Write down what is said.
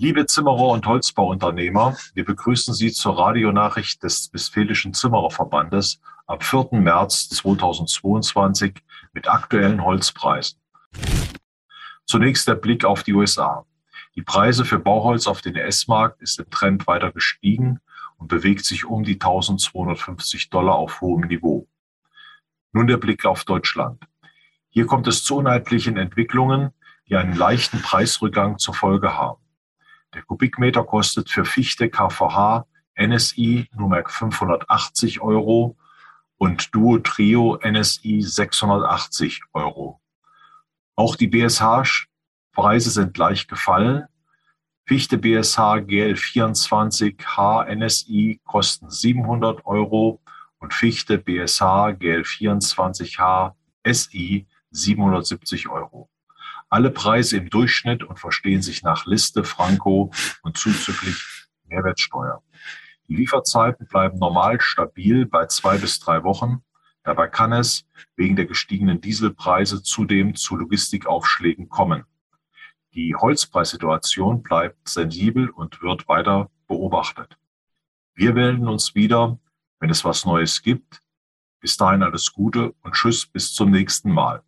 Liebe Zimmerer und Holzbauunternehmer, wir begrüßen Sie zur Radionachricht des Westfälischen Zimmererverbandes am 4. März 2022 mit aktuellen Holzpreisen. Zunächst der Blick auf die USA. Die Preise für Bauholz auf den US-Markt ist im Trend weiter gestiegen und bewegt sich um die 1250 Dollar auf hohem Niveau. Nun der Blick auf Deutschland. Hier kommt es zu uneinheitlichen Entwicklungen, die einen leichten Preisrückgang zur Folge haben. Der Kubikmeter kostet für Fichte KVH NSI Nummer 580 Euro und Duo Trio NSI 680 Euro. Auch die BSH-Preise sind leicht gefallen. Fichte BSH GL24 H NSI kosten 700 Euro und Fichte BSH GL24 H SI 770 Euro. Alle Preise im Durchschnitt und verstehen sich nach Liste, Franco und zuzüglich Mehrwertsteuer. Die Lieferzeiten bleiben normal stabil bei zwei bis drei Wochen. Dabei kann es wegen der gestiegenen Dieselpreise zudem zu Logistikaufschlägen kommen. Die Holzpreissituation bleibt sensibel und wird weiter beobachtet. Wir melden uns wieder, wenn es was Neues gibt. Bis dahin alles Gute und Tschüss bis zum nächsten Mal.